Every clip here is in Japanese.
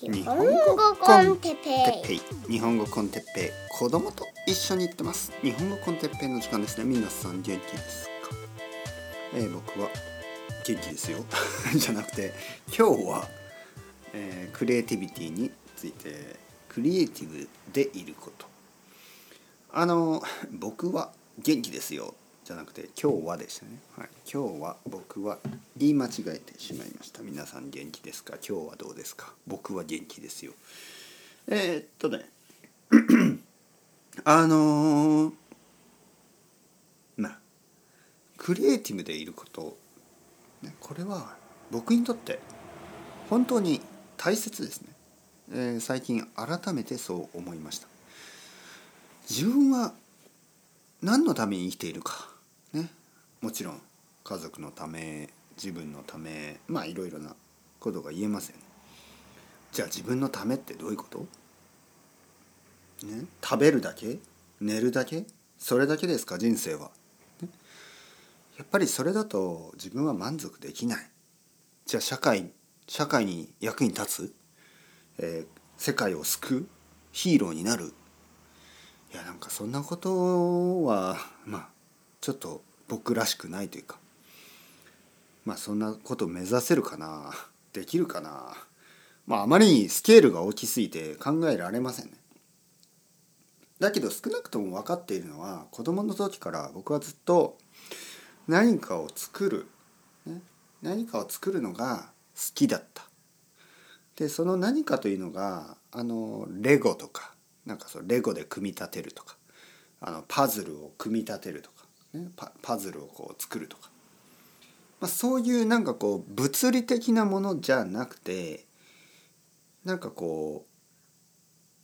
日本語コンテッペイ。日本語コンテッペイ。子供と一緒に行ってます。日本語コンテッペイの時間ですね。皆さん元気ですか、えー、僕は元気ですよ。じゃなくて今日は、えー、クリエイティビティについてクリエイティブでいること。あの僕は元気ですよじゃなくて今日はでしたね、はい、今日は僕は言い間違えてしまいました。皆さん元気ですか？今日はどうですか？僕は元気ですよ。えー、っとね。あのー、まあクリエイティブでいること、ね、これは僕にとって本当に大切ですね、えー、最近改めてそう思いました。自分は何のために生きているか。もちろん家族のため自分のためまあいろいろなことが言えますよね。じゃあ自分のためってどういうこと？ね？食べるだけ？寝るだけ？それだけですか？人生は、ね、やっぱりそれだと自分は満足できない。じゃあ社会社会に役に立つ、えー、世界を救う？ヒーローになる？いやなんかそんなことはまあちょっと僕らしくないというかまあそんなこと目指せるかな できるかなまああまりにスケールが大きすぎて考えられませんね。だけど少なくとも分かっているのは子供の時から僕はずっと何かを作る、ね、何かを作るのが好きだった。でその何かというのがあのレゴとかなんかそうレゴで組み立てるとかあのパズルを組み立てるとかね、パパズルをこう作るとか、まあ、そういうなんかこう物理的なものじゃなくてなんかこ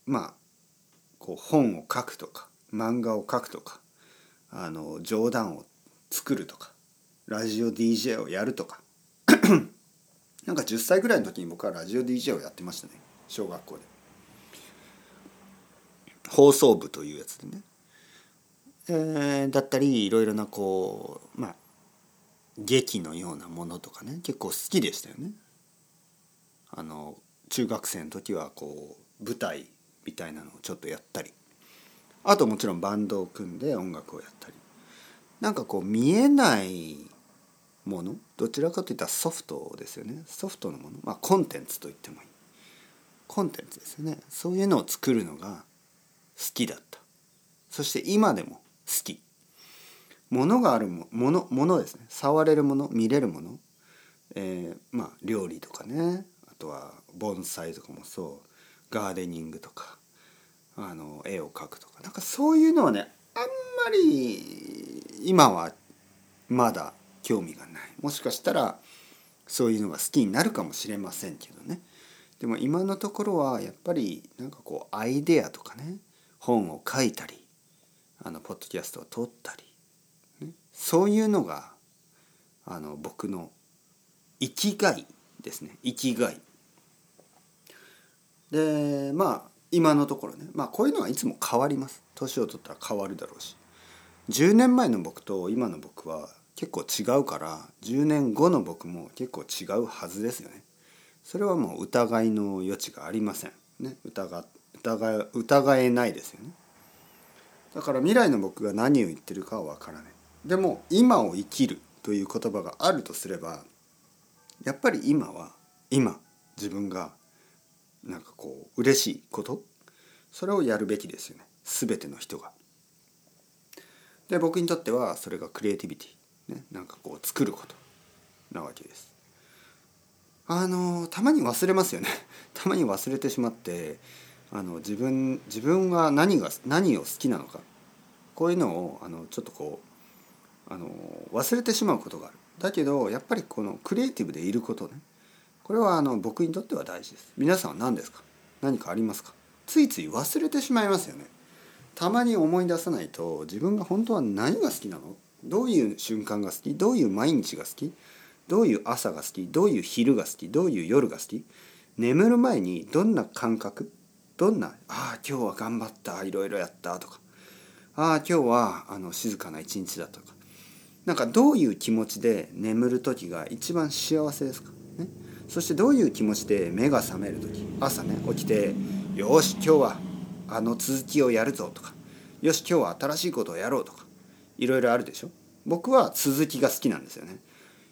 うまあこう本を書くとか漫画を書くとかあの冗談を作るとかラジオ DJ をやるとか。なんか10歳ぐらいの時に僕はラジオ DJ をやってましたね。小学校で。放送部というやつでね。えー、だったりいろいろなこうまあ劇のようなものとかね結構好きでしたよね。あの中学生の時はこう舞台みたいなのをちょっとやったり。あともちろんバンドを組んで音楽をやったり。なんかこう見えないものどちらかといったらソフトですよね。ソフトのもの。まあコンテンツと言ってもいい。コンテンツですよね。そういうのを作るのが好きだった。そして今でもき。物があるものものですね。触れるもの見れるもの、えー、まあ料理とかね。あとは盆栽とかもそう。ガーデニングとか。あの絵を描くとか。なんかそういうのはねあんまり今はまだ興味がない。もしかしたらそういうのが好きになるかもしれませんけどね。でも今のところはやっぱりなんかこうアイデアとかね。本を書いたりあのポッドキャストを撮ったり、ね、そういうのがあの僕の生きがいですね。生きがい。でまあ今のところね。まあこういうのはいつも変わります。年を取ったら変わるだろうし。10年前の僕と今の僕は結構違うから10年後の僕も結構違うはずですよね。それはもう疑いの余地がありません。ね。疑疑疑えないですよね。だから未来の僕が何を言ってるかは分からない。でも今を生きるという言葉があるとすればやっぱり今は今自分がなんかこう嬉しいことそれをやるべきですよね。全ての人が。で僕にとってはそれがクリエイティビティ、ね、なんかこう作ること。なわけです。あのたまに忘れますよね。たまに忘れてしまってあの自分自分が何が何を好きなのか。こういうのをあのちょっとこうあの忘れてしまうことがある。だけどやっぱりこのクリエイティブでいることね。これはあの僕にとっては大事です。皆さんは何ですか？何かありますか？ついつい忘れてしまいますよね。たまに思い出さないと自分が本当は何が好きなの？どういう瞬間が好き？どういう毎日が好き？どういう朝が好き？どういう昼が好き？どういう夜が好き？眠る前にどんな感覚？どんな「ああ今日は頑張ったいろいろやった」とか「ああ今日はあの静かな一日だ」とか。なんかどういう気持ちで眠る時が一番幸せですか、ね、そしてどういう気持ちで目が覚める時？朝ね起きて「よし今日はあの続きをやるぞ」とか「よし今日は新しいことをやろう」とか。いろいろあるでしょ？僕は続きが好きなんですよね。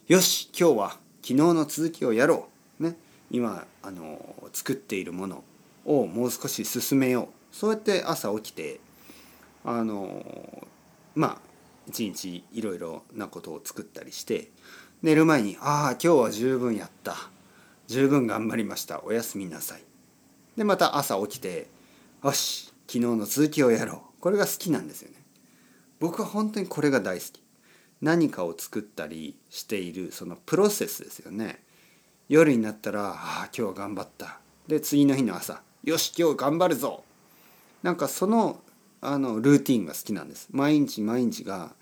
よし今日は昨日の続きをやろう。ね。今あの作っているものをもう少し進めよう。そうやって朝起きてあのまあ一日いろいろなことを作ったりして寝る前に「ああ今日は十分やった。十分頑張りました。おやすみなさい」でまた朝起きて「よし昨日の続きをやろう」これが好きなんですよね。僕は本当にこれが大好き。何かを作ったりしているそのプロセスですよね。夜になったら「ああ今日は頑張った」で次の日の朝「よし今日頑張るぞ」なんかそのあのルーティンが好きなんです。毎日毎日が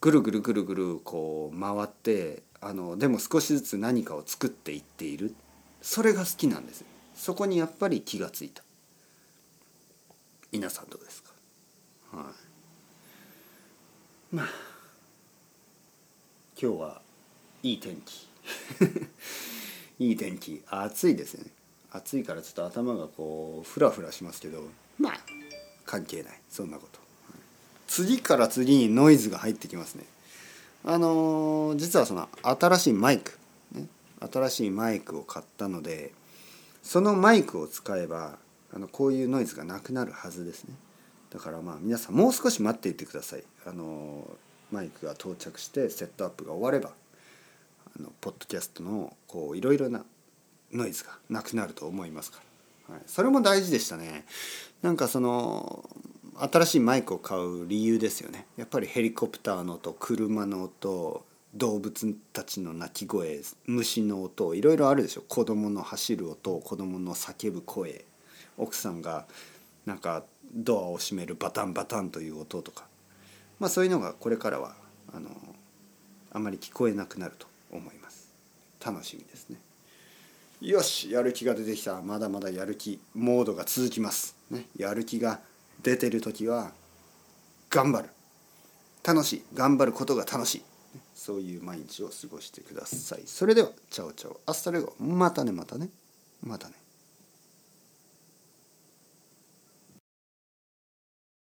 ぐるぐるぐるぐるこう回ってあのでも少しずつ何かを作っていっている。それが好きなんです。そこにやっぱり気がついた。皆さんどうですか？はい。まあ今日はいい天気。いい天気。暑いですね。暑いからちょっと頭がこうフラフラしますけど。まあ関係ない。そんなこと。次から次にノイズが入ってきますね。あのー、実はその新しいマイク、ね、新しいマイクを買ったのでそのマイクを使えばあのこういうノイズがなくなるはずですね。だからまあ皆さんもう少し待っていてください。あのマイクが到着してセットアップが終わればあのポッドキャストのこういろいろなノイズがなくなると思いますから、はい、それも大事でしたね。なんかその新しいマイクを買う理由ですよね。やっぱりヘリコプターの音車の音動物たちの鳴き声虫の音いろいろあるでしょ。子供の走る音子供の叫ぶ声。奥さんがなんかドアを閉めるバタンバタンという音とか。まあそういうのがこれからはあのあまり聞こえなくなると思います。楽しみですね。よしやる気が出てきた。まだまだやる気モードが続きます。ね。やる気が出てる時は頑張る。楽しい。頑張ることが楽しい。そういう毎日を過ごしてください。それでは ciao ciao。 hasta luego。またねまたね。またね。